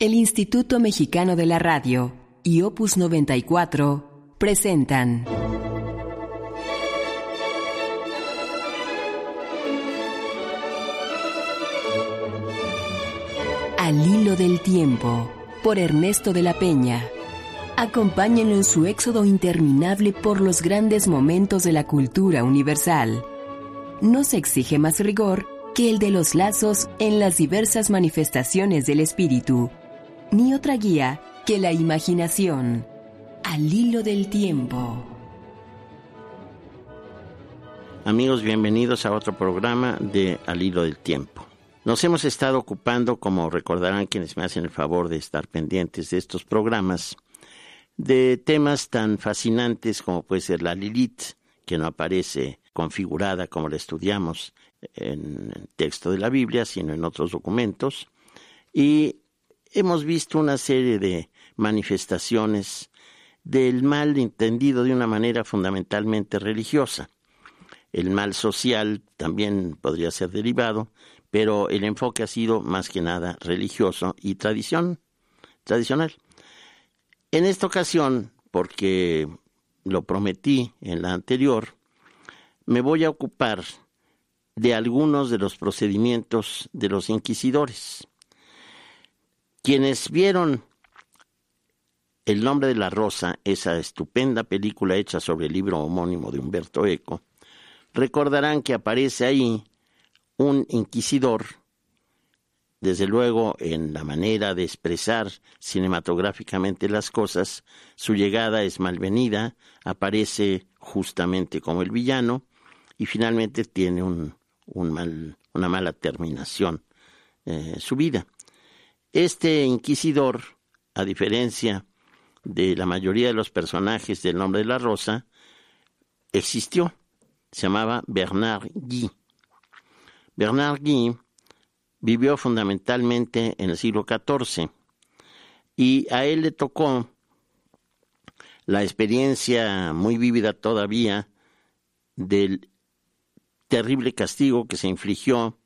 El Instituto Mexicano de la Radio y Opus 94 presentan Al hilo del tiempo por Ernesto de la Peña. Acompáñenlo en su éxodo interminable por los grandes momentos de la cultura universal. No se exige más rigor que el de los lazos en las diversas manifestaciones del espíritu ni otra guía que la imaginación, al hilo del tiempo. Amigos, bienvenidos a otro programa de Al hilo del tiempo. Nos hemos estado ocupando, como recordarán quienes me hacen el favor de estar pendientes de estos programas, de temas tan fascinantes como puede ser la Lilith, que no aparece configurada como la estudiamos en el texto de la Biblia, sino en otros documentos, y hemos visto una serie de manifestaciones del mal entendido de una manera fundamentalmente religiosa. El mal social también podría ser derivado, pero el enfoque ha sido más que nada religioso y tradición, tradicional. En esta ocasión, porque lo prometí en la anterior, me voy a ocupar de algunos de los procedimientos de los inquisidores. Quienes vieron El nombre de la rosa, esa estupenda película hecha sobre el libro homónimo de Humberto Eco, recordarán que aparece ahí un inquisidor, desde luego en la manera de expresar cinematográficamente las cosas, su llegada es malvenida, aparece justamente como el villano y finalmente tiene un, mal, una mala terminación eh, su vida. Este inquisidor, a diferencia de la mayoría de los personajes del nombre de la rosa, existió. Se llamaba Bernard Guy. Bernard Guy vivió fundamentalmente en el siglo XIV y a él le tocó la experiencia muy vívida todavía del terrible castigo que se infligió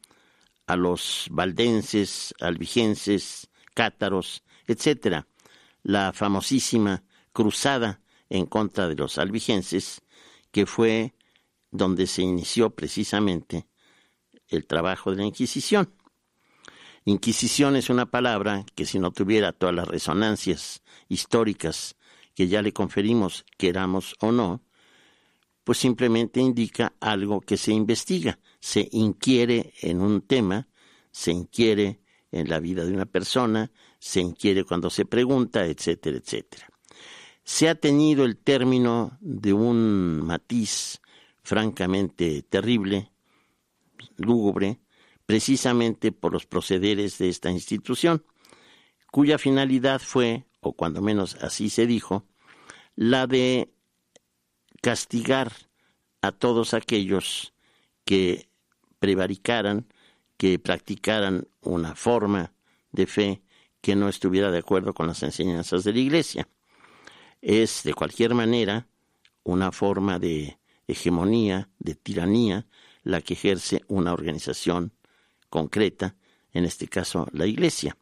a los valdenses, albigenses, cátaros, etc. La famosísima cruzada en contra de los albigenses, que fue donde se inició precisamente el trabajo de la Inquisición. Inquisición es una palabra que si no tuviera todas las resonancias históricas que ya le conferimos, queramos o no, pues simplemente indica algo que se investiga, se inquiere en un tema, se inquiere en la vida de una persona, se inquiere cuando se pregunta, etcétera, etcétera. Se ha tenido el término de un matiz francamente terrible, lúgubre, precisamente por los procederes de esta institución, cuya finalidad fue, o cuando menos así se dijo, la de castigar a todos aquellos que prevaricaran, que practicaran una forma de fe que no estuviera de acuerdo con las enseñanzas de la Iglesia. Es, de cualquier manera, una forma de hegemonía, de tiranía, la que ejerce una organización concreta, en este caso la Iglesia.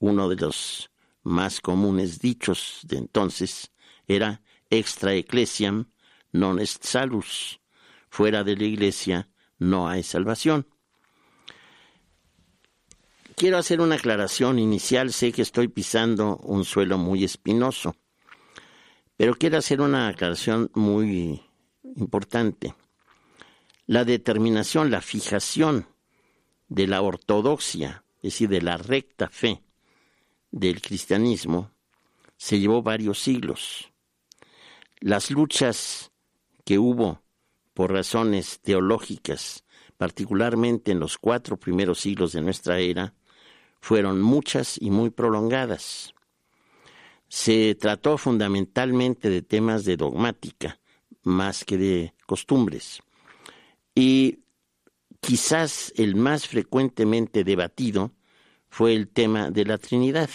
Uno de los más comunes dichos de entonces era extra ecclesiam non est salus. Fuera de la iglesia no hay salvación. Quiero hacer una aclaración inicial. Sé que estoy pisando un suelo muy espinoso, pero quiero hacer una aclaración muy importante. La determinación, la fijación de la ortodoxia, es decir, de la recta fe del cristianismo, se llevó varios siglos las luchas que hubo por razones teológicas, particularmente en los cuatro primeros siglos de nuestra era, fueron muchas y muy prolongadas. Se trató fundamentalmente de temas de dogmática, más que de costumbres. Y quizás el más frecuentemente debatido fue el tema de la Trinidad.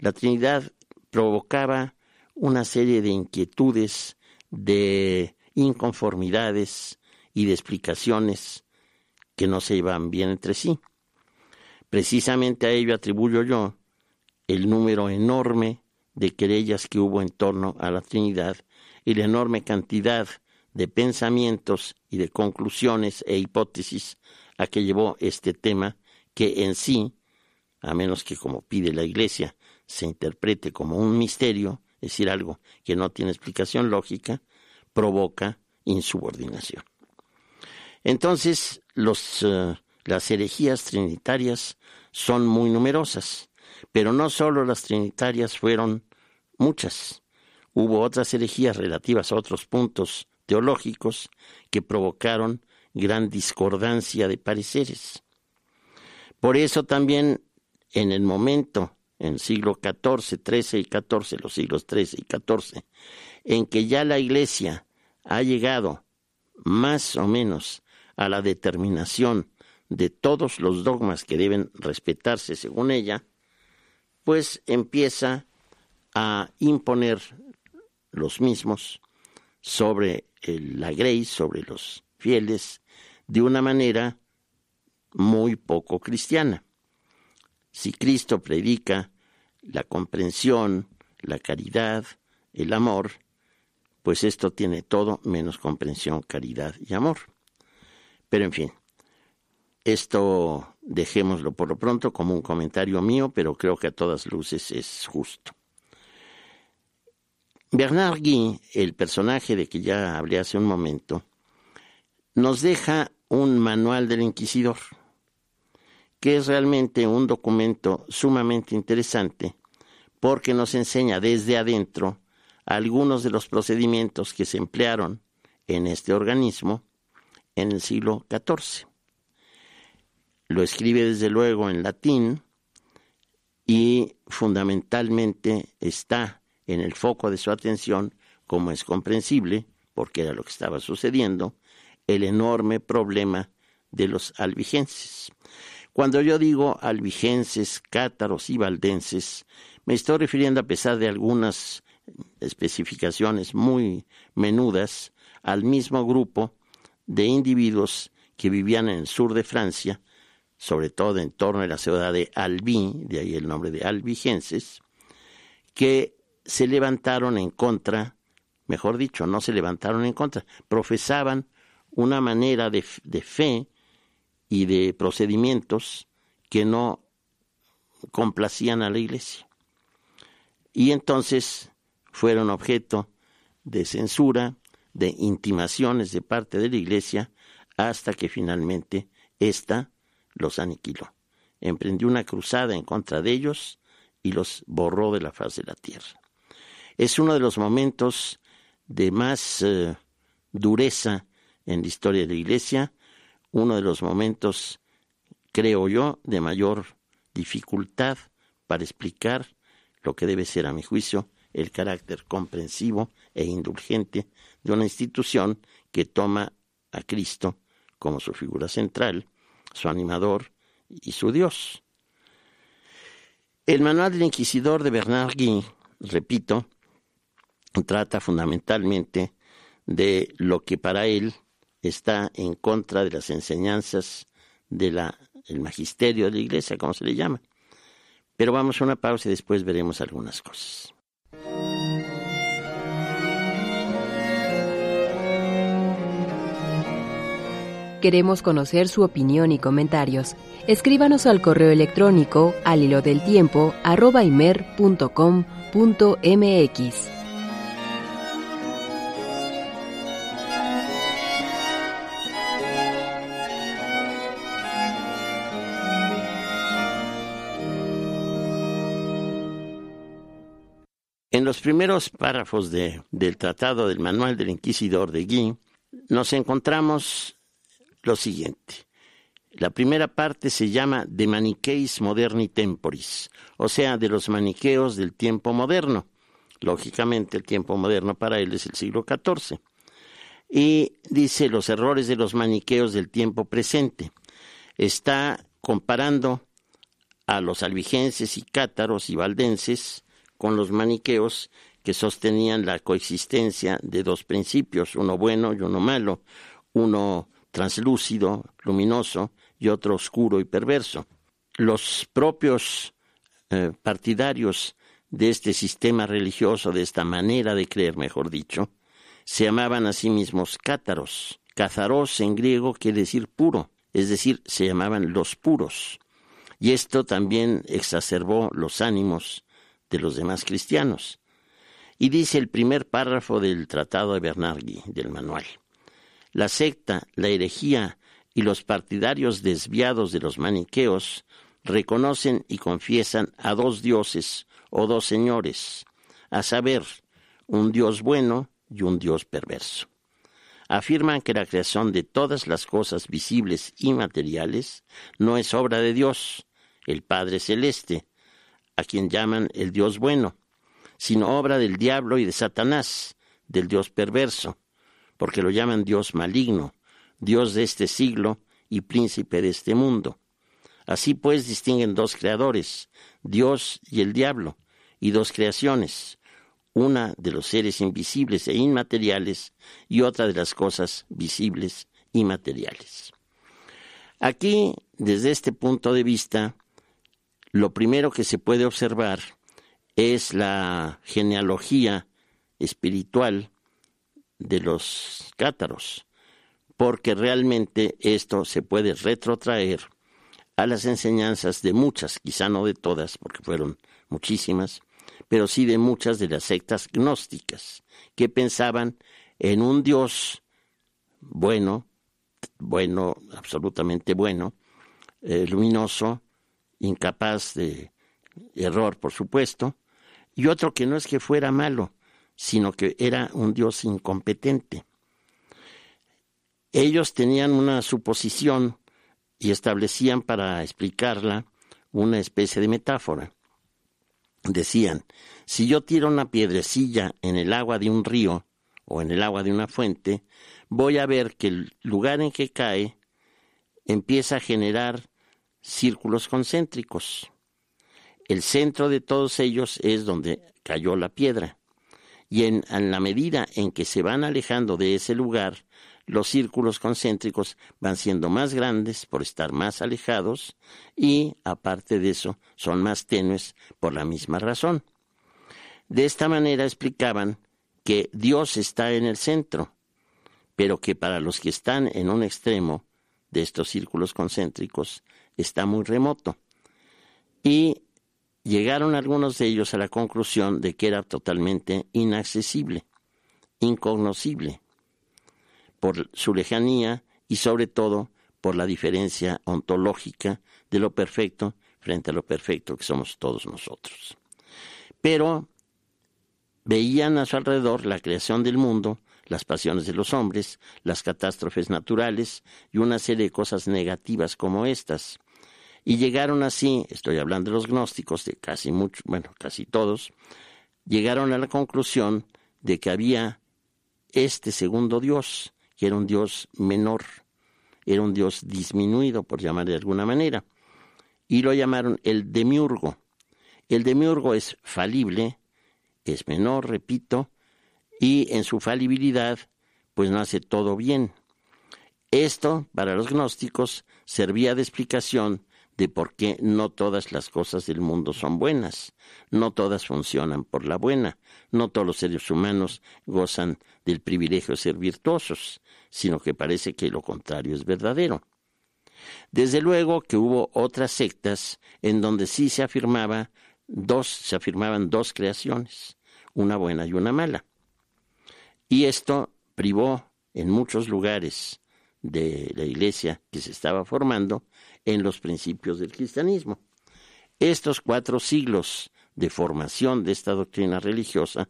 La Trinidad provocaba una serie de inquietudes, de inconformidades y de explicaciones que no se iban bien entre sí. Precisamente a ello atribuyo yo el número enorme de querellas que hubo en torno a la Trinidad y la enorme cantidad de pensamientos y de conclusiones e hipótesis a que llevó este tema que en sí, a menos que como pide la Iglesia, se interprete como un misterio, es decir, algo que no tiene explicación lógica, provoca insubordinación. Entonces, eh, las herejías trinitarias son muy numerosas, pero no solo las trinitarias fueron muchas. Hubo otras herejías relativas a otros puntos teológicos que provocaron gran discordancia de pareceres. Por eso también en el momento, en siglo XIV, XIII y XIV, los siglos XIII y XIV, en que ya la Iglesia ha llegado más o menos a la determinación de todos los dogmas que deben respetarse según ella, pues empieza a imponer los mismos sobre la grey, sobre los fieles, de una manera muy poco cristiana. Si Cristo predica la comprensión, la caridad, el amor, pues esto tiene todo menos comprensión, caridad y amor. Pero en fin, esto dejémoslo por lo pronto como un comentario mío, pero creo que a todas luces es justo. Bernard Guy, el personaje de que ya hablé hace un momento, nos deja un manual del inquisidor, que es realmente un documento sumamente interesante porque nos enseña desde adentro algunos de los procedimientos que se emplearon en este organismo en el siglo XIV. Lo escribe desde luego en latín y fundamentalmente está en el foco de su atención, como es comprensible, porque era lo que estaba sucediendo, el enorme problema de los albigenses. Cuando yo digo albigenses, cátaros y valdenses, me estoy refiriendo, a pesar de algunas especificaciones muy menudas, al mismo grupo de individuos que vivían en el sur de Francia, sobre todo en torno a la ciudad de Albi, de ahí el nombre de albigenses, que se levantaron en contra, mejor dicho, no se levantaron en contra, profesaban una manera de, de fe y de procedimientos que no complacían a la iglesia. Y entonces fueron objeto de censura, de intimaciones de parte de la iglesia, hasta que finalmente ésta los aniquiló. Emprendió una cruzada en contra de ellos y los borró de la faz de la tierra. Es uno de los momentos de más eh, dureza en la historia de la Iglesia, uno de los momentos, creo yo, de mayor dificultad para explicar lo que debe ser, a mi juicio, el carácter comprensivo e indulgente de una institución que toma a Cristo como su figura central, su animador y su Dios. El manual del inquisidor de Bernard Guy, repito, trata fundamentalmente de lo que para él está en contra de las enseñanzas del magisterio de la iglesia, como se le llama. Pero vamos a una pausa y después veremos algunas cosas. Queremos conocer su opinión y comentarios. Escríbanos al correo electrónico al hilo del tiempo En primeros párrafos del Tratado del Manual del Inquisidor de Guy, nos encontramos lo siguiente. La primera parte se llama De Manicheis Moderni Temporis, o sea, de los maniqueos del tiempo moderno. Lógicamente, el tiempo moderno para él es el siglo XIV. Y dice los errores de los maniqueos del tiempo presente. Está comparando a los albigenses y cátaros y valdenses con los maniqueos que sostenían la coexistencia de dos principios, uno bueno y uno malo, uno translúcido, luminoso, y otro oscuro y perverso. Los propios eh, partidarios de este sistema religioso, de esta manera de creer, mejor dicho, se llamaban a sí mismos cátaros. Cazaros en griego quiere decir puro, es decir, se llamaban los puros. Y esto también exacerbó los ánimos de los demás cristianos. Y dice el primer párrafo del Tratado de Bernardi, del manual. La secta, la herejía y los partidarios desviados de los maniqueos reconocen y confiesan a dos dioses o dos señores, a saber, un Dios bueno y un Dios perverso. Afirman que la creación de todas las cosas visibles y materiales no es obra de Dios, el Padre Celeste, a quien llaman el Dios bueno, sino obra del diablo y de Satanás, del Dios perverso, porque lo llaman Dios maligno, Dios de este siglo y príncipe de este mundo. Así pues distinguen dos creadores, Dios y el diablo, y dos creaciones, una de los seres invisibles e inmateriales y otra de las cosas visibles y materiales. Aquí, desde este punto de vista, lo primero que se puede observar es la genealogía espiritual de los cátaros, porque realmente esto se puede retrotraer a las enseñanzas de muchas, quizá no de todas, porque fueron muchísimas, pero sí de muchas de las sectas gnósticas, que pensaban en un Dios bueno, bueno, absolutamente bueno, eh, luminoso, incapaz de error, por supuesto, y otro que no es que fuera malo, sino que era un Dios incompetente. Ellos tenían una suposición y establecían para explicarla una especie de metáfora. Decían, si yo tiro una piedrecilla en el agua de un río o en el agua de una fuente, voy a ver que el lugar en que cae empieza a generar círculos concéntricos. El centro de todos ellos es donde cayó la piedra. Y en, la medida en que se van alejando de ese lugar, los círculos concéntricos van siendo más grandes por estar más alejados y, aparte de eso, son más tenues por la misma razón. De esta manera explicaban que Dios está en el centro, pero que para los que están en un extremo de estos círculos concéntricos está muy remoto. Y llegaron algunos de ellos a la conclusión de que era totalmente inaccesible, incognoscible, por su lejanía y sobre todo por la diferencia ontológica de lo perfecto frente a lo perfecto que somos todos nosotros. Pero veían a su alrededor la creación del mundo, las pasiones de los hombres, las catástrofes naturales y una serie de cosas negativas como estas, y llegaron así, estoy hablando de los gnósticos, de casi muchos, bueno, casi todos, llegaron a la conclusión de que había este segundo Dios, que era un Dios menor, era un Dios disminuido, por llamar de alguna manera, y lo llamaron el demiurgo. El demiurgo es falible, es menor, repito, y en su falibilidad, pues no hace todo bien. Esto, para los gnósticos, servía de explicación de por qué no todas las cosas del mundo son buenas, no todas funcionan por la buena, no todos los seres humanos gozan del privilegio de ser virtuosos, sino que parece que lo contrario es verdadero. Desde luego que hubo otras sectas en donde sí se afirmaba dos, se afirmaban dos creaciones, una buena y una mala. Y esto privó en muchos lugares de la iglesia que se estaba formando en los principios del cristianismo. Estos cuatro siglos de formación de esta doctrina religiosa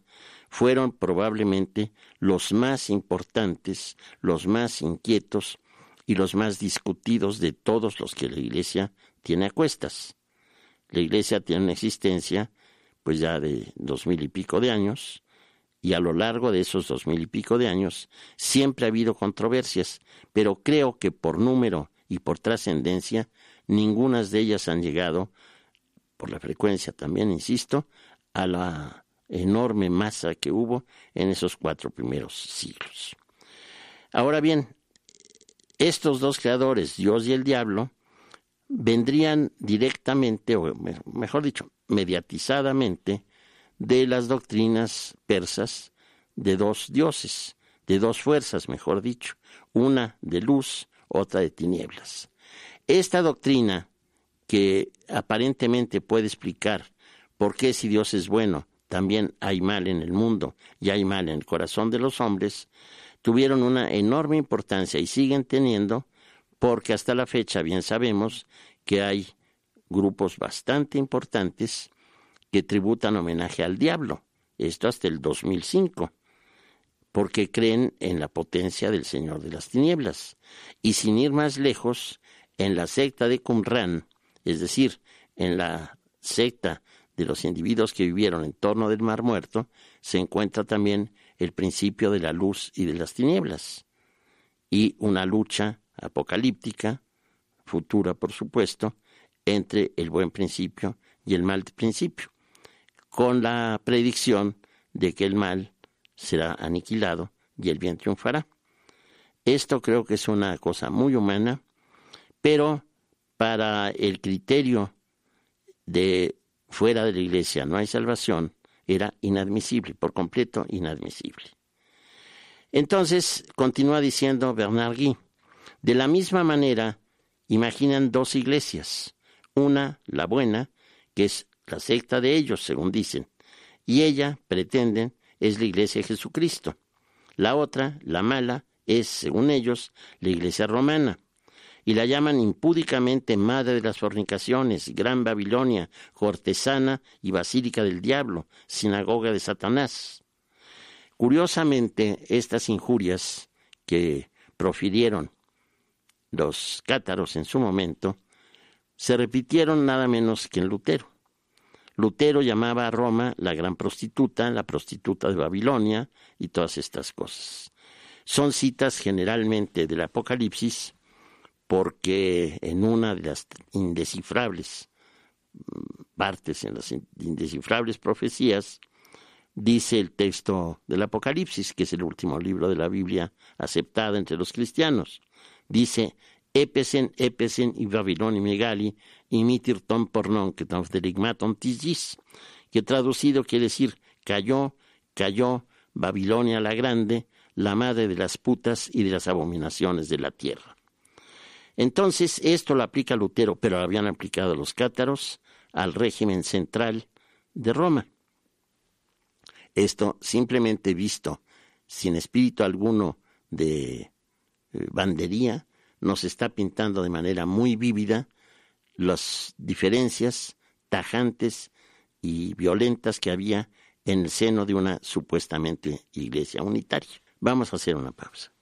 fueron probablemente los más importantes, los más inquietos y los más discutidos de todos los que la Iglesia tiene a cuestas. La Iglesia tiene una existencia, pues ya de dos mil y pico de años, y a lo largo de esos dos mil y pico de años siempre ha habido controversias, pero creo que por número y por trascendencia, ninguna de ellas han llegado, por la frecuencia también, insisto, a la enorme masa que hubo en esos cuatro primeros siglos. Ahora bien, estos dos creadores, Dios y el diablo, vendrían directamente, o mejor dicho, mediatizadamente, de las doctrinas persas de dos dioses, de dos fuerzas, mejor dicho, una de luz, otra de tinieblas. Esta doctrina, que aparentemente puede explicar por qué si Dios es bueno, también hay mal en el mundo y hay mal en el corazón de los hombres, tuvieron una enorme importancia y siguen teniendo, porque hasta la fecha bien sabemos que hay grupos bastante importantes que tributan homenaje al diablo, esto hasta el 2005, porque creen en la potencia del Señor de las Tinieblas. Y sin ir más lejos, en la secta de Qumran, es decir, en la secta de los individuos que vivieron en torno del Mar Muerto, se encuentra también el principio de la luz y de las tinieblas, y una lucha apocalíptica, futura por supuesto, entre el buen principio y el mal principio, con la predicción de que el mal será aniquilado y el bien triunfará. Esto creo que es una cosa muy humana, pero para el criterio de fuera de la iglesia no hay salvación, era inadmisible, por completo inadmisible. Entonces, continúa diciendo Bernard Guy, de la misma manera, imaginan dos iglesias, una, la buena, que es la secta de ellos, según dicen, y ella, pretenden, es la iglesia de Jesucristo. La otra, la mala, es, según ellos, la iglesia romana. Y la llaman impúdicamente madre de las fornicaciones, gran Babilonia, cortesana y basílica del diablo, sinagoga de Satanás. Curiosamente, estas injurias que profirieron los cátaros en su momento se repitieron nada menos que en Lutero. Lutero llamaba a Roma la gran prostituta, la prostituta de Babilonia y todas estas cosas. Son citas generalmente del Apocalipsis porque en una de las indescifrables mm, partes, en las indescifrables profecías, dice el texto del Apocalipsis, que es el último libro de la Biblia aceptada entre los cristianos. Dice, Epesen, Epesen y Babilón Megali, imitir ton pornon que ton tigis, que traducido quiere decir cayó, cayó Babilonia la grande, la madre de las putas y de las abominaciones de la tierra. Entonces, esto lo aplica Lutero, pero lo habían aplicado los cátaros al régimen central de Roma. Esto simplemente visto, sin espíritu alguno de eh, bandería, nos está pintando de manera muy vívida las diferencias tajantes y violentas que había en el seno de una supuestamente iglesia unitaria. Vamos a hacer una pausa.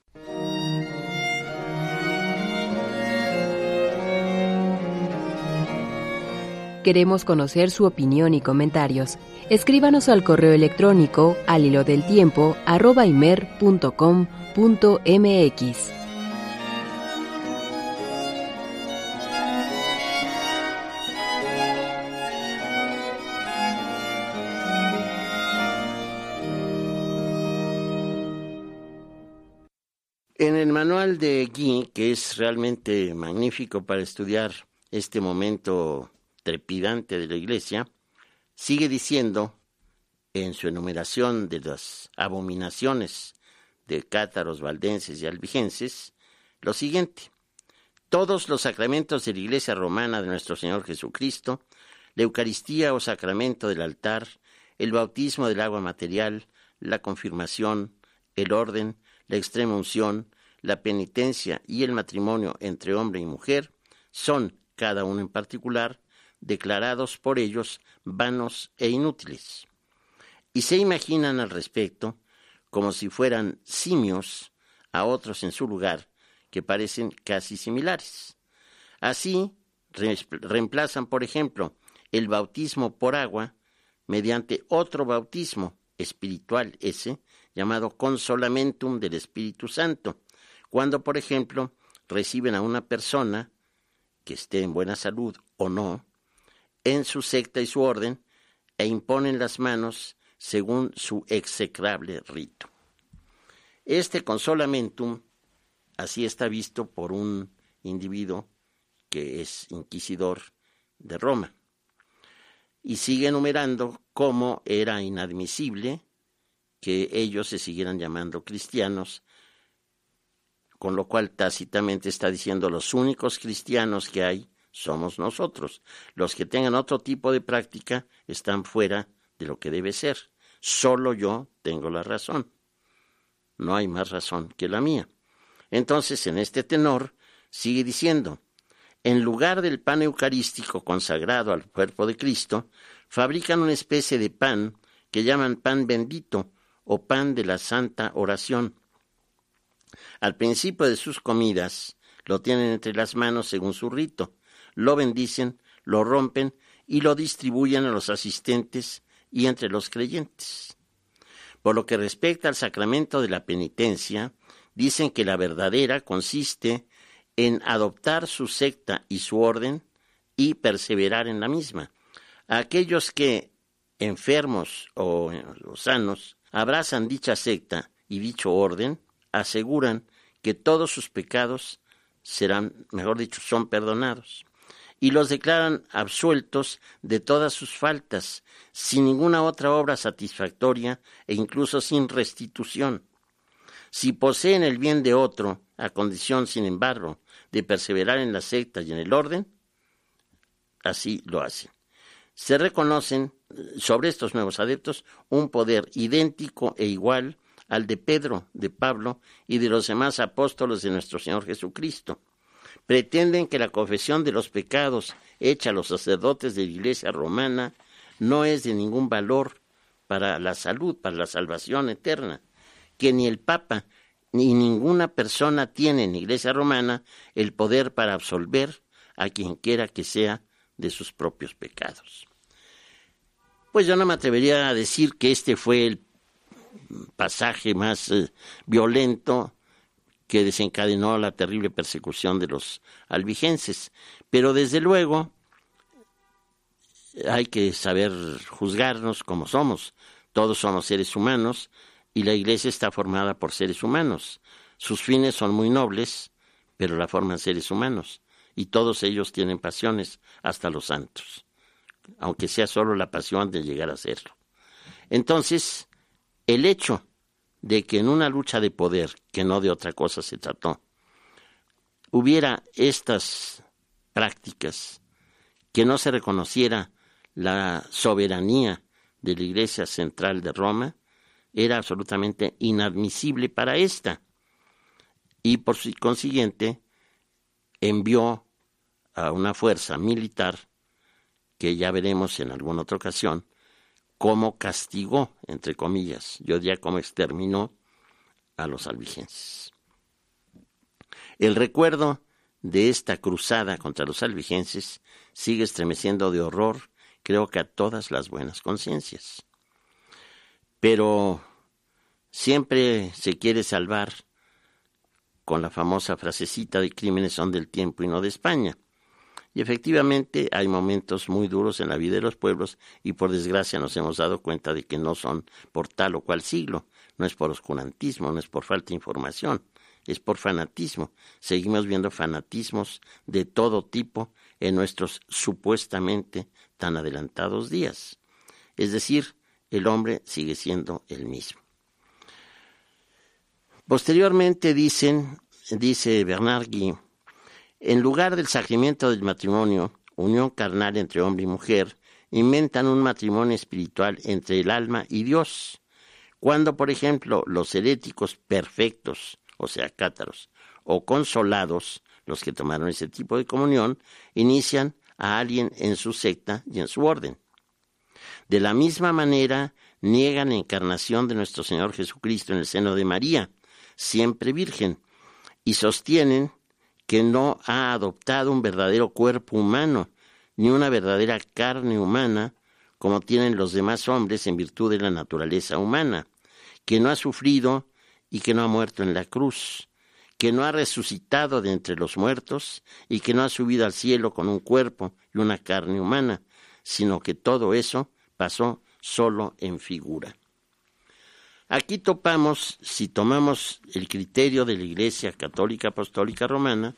Queremos conocer su opinión y comentarios. Escríbanos al correo electrónico al hilo del tiempo En el manual de Guy, que es realmente magnífico para estudiar este momento trepidante de la Iglesia, sigue diciendo en su enumeración de las abominaciones de cátaros, valdenses y albigenses, lo siguiente. Todos los sacramentos de la Iglesia romana de nuestro Señor Jesucristo, la Eucaristía o sacramento del altar, el bautismo del agua material, la confirmación, el orden, la extrema unción, la penitencia y el matrimonio entre hombre y mujer son, cada uno en particular, declarados por ellos vanos e inútiles. Y se imaginan al respecto como si fueran simios a otros en su lugar que parecen casi similares. Así, reemplazan, por ejemplo, el bautismo por agua mediante otro bautismo espiritual ese, llamado consolamentum del Espíritu Santo, cuando, por ejemplo, reciben a una persona que esté en buena salud o no, en su secta y su orden, e imponen las manos según su execrable rito. Este consolamentum así está visto por un individuo que es inquisidor de Roma. Y sigue enumerando cómo era inadmisible que ellos se siguieran llamando cristianos, con lo cual tácitamente está diciendo los únicos cristianos que hay somos nosotros. Los que tengan otro tipo de práctica están fuera de lo que debe ser. Solo yo tengo la razón. No hay más razón que la mía. Entonces, en este tenor, sigue diciendo, en lugar del pan eucarístico consagrado al cuerpo de Cristo, fabrican una especie de pan que llaman pan bendito o pan de la santa oración. Al principio de sus comidas lo tienen entre las manos según su rito, lo bendicen, lo rompen y lo distribuyen a los asistentes y entre los creyentes. Por lo que respecta al sacramento de la penitencia, dicen que la verdadera consiste en adoptar su secta y su orden y perseverar en la misma. aquellos que, enfermos o, sanos, abrazan dicha secta y dicho orden, aseguran que todos sus pecados serán, mejor dicho, son perdonados y los declaran absueltos de todas sus faltas, sin ninguna otra obra satisfactoria e incluso sin restitución. Si poseen el bien de otro, a condición, sin embargo, de perseverar en la secta y en el orden, así lo hacen. Se reconocen sobre estos nuevos adeptos un poder idéntico e igual al de Pedro, de Pablo y de los demás apóstoles de nuestro Señor Jesucristo. Pretenden que la confesión de los pecados hecha a los sacerdotes de la Iglesia romana no es de ningún valor para la salud, para la salvación eterna, que ni el Papa ni ninguna persona tiene en la Iglesia romana el poder para absolver a quien quiera que sea de sus propios pecados. Pues yo no me atrevería a decir que este fue el pasaje más eh, violento que desencadenó la terrible persecución de los albigenses. Pero desde luego hay que saber juzgarnos como somos. Todos somos seres humanos y la Iglesia está formada por seres humanos. Sus fines son muy nobles, pero la forman seres humanos. Y todos ellos tienen pasiones, hasta los santos, aunque sea solo la pasión de llegar a serlo. Entonces, el hecho de que en una lucha de poder, que no de otra cosa se trató, hubiera estas prácticas, que no se reconociera la soberanía de la Iglesia Central de Roma, era absolutamente inadmisible para ésta. Y por consiguiente envió a una fuerza militar, que ya veremos en alguna otra ocasión, cómo castigó, entre comillas, yo diría cómo exterminó a los albigenses. El recuerdo de esta cruzada contra los albigenses sigue estremeciendo de horror, creo que a todas las buenas conciencias. Pero siempre se quiere salvar con la famosa frasecita de crímenes son del tiempo y no de España. Y efectivamente hay momentos muy duros en la vida de los pueblos y por desgracia nos hemos dado cuenta de que no son por tal o cual siglo, no es por oscurantismo, no es por falta de información, es por fanatismo. Seguimos viendo fanatismos de todo tipo en nuestros supuestamente tan adelantados días. Es decir, el hombre sigue siendo el mismo. Posteriormente dicen, dice Bernard Guy, en lugar del sacramento del matrimonio, unión carnal entre hombre y mujer, inventan un matrimonio espiritual entre el alma y Dios. Cuando, por ejemplo, los heréticos perfectos, o sea, cátaros, o consolados, los que tomaron ese tipo de comunión, inician a alguien en su secta y en su orden. De la misma manera, niegan la encarnación de nuestro Señor Jesucristo en el seno de María, siempre virgen, y sostienen que no ha adoptado un verdadero cuerpo humano, ni una verdadera carne humana, como tienen los demás hombres en virtud de la naturaleza humana, que no ha sufrido y que no ha muerto en la cruz, que no ha resucitado de entre los muertos y que no ha subido al cielo con un cuerpo y una carne humana, sino que todo eso pasó solo en figura. Aquí topamos, si tomamos el criterio de la Iglesia Católica Apostólica Romana,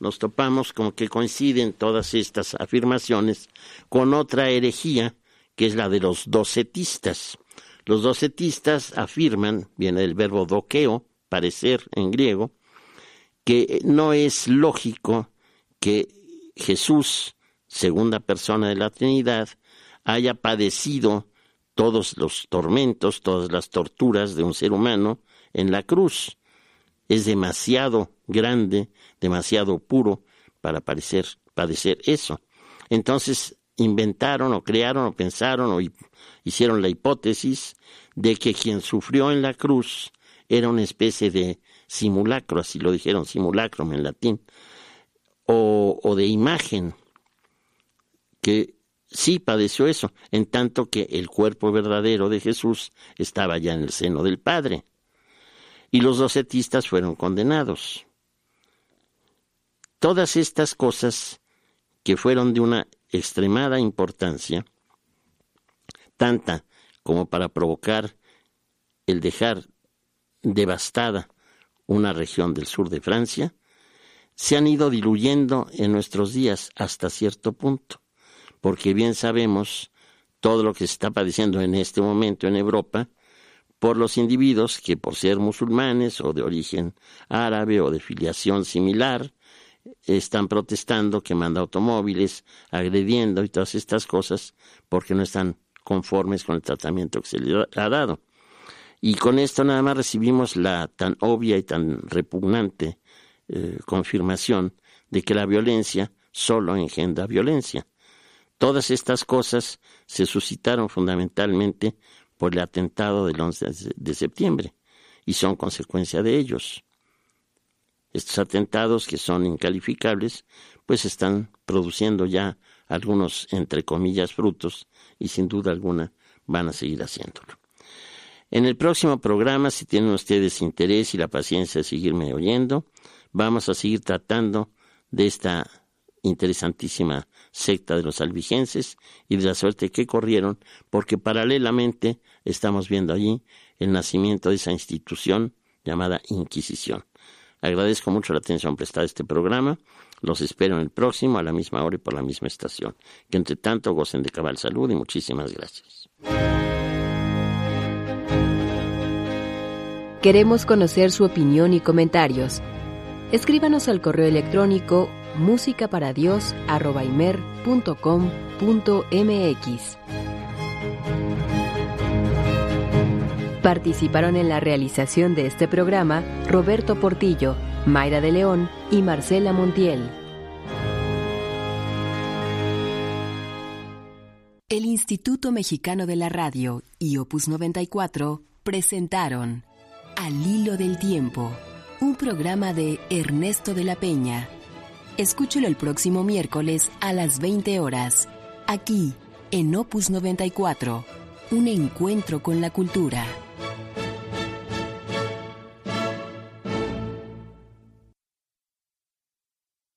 nos topamos como que coinciden todas estas afirmaciones con otra herejía que es la de los docetistas. Los docetistas afirman, viene del verbo doqueo, parecer en griego, que no es lógico que Jesús, segunda persona de la Trinidad, haya padecido todos los tormentos, todas las torturas de un ser humano en la cruz. Es demasiado grande, demasiado puro para parecer, padecer eso. Entonces inventaron o crearon o pensaron o hicieron la hipótesis de que quien sufrió en la cruz era una especie de simulacro, así lo dijeron, simulacrum en latín, o, o de imagen, que sí padeció eso, en tanto que el cuerpo verdadero de Jesús estaba ya en el seno del Padre. Y los docetistas fueron condenados. Todas estas cosas que fueron de una extremada importancia, tanta como para provocar el dejar devastada una región del sur de Francia, se han ido diluyendo en nuestros días hasta cierto punto, porque bien sabemos todo lo que se está padeciendo en este momento en Europa por los individuos que por ser musulmanes o de origen árabe o de filiación similar están protestando, quemando automóviles, agrediendo y todas estas cosas porque no están conformes con el tratamiento que se les ha dado. Y con esto nada más recibimos la tan obvia y tan repugnante eh, confirmación de que la violencia solo engendra violencia. Todas estas cosas se suscitaron fundamentalmente por el atentado del 11 de septiembre y son consecuencia de ellos. Estos atentados, que son incalificables, pues están produciendo ya algunos, entre comillas, frutos y sin duda alguna van a seguir haciéndolo. En el próximo programa, si tienen ustedes interés y la paciencia de seguirme oyendo, vamos a seguir tratando de esta interesantísima secta de los albigenses y de la suerte que corrieron, porque paralelamente estamos viendo allí el nacimiento de esa institución llamada Inquisición. Agradezco mucho la atención prestada a este programa. Los espero en el próximo a la misma hora y por la misma estación. Que entre tanto gocen de cabal salud y muchísimas gracias. Queremos conocer su opinión y comentarios. Escríbanos al correo electrónico musicaparadios.com.mx. Participaron en la realización de este programa Roberto Portillo, Mayra de León y Marcela Montiel. El Instituto Mexicano de la Radio y Opus 94 presentaron Al Hilo del Tiempo, un programa de Ernesto de la Peña. Escúchelo el próximo miércoles a las 20 horas, aquí en Opus 94, un encuentro con la cultura.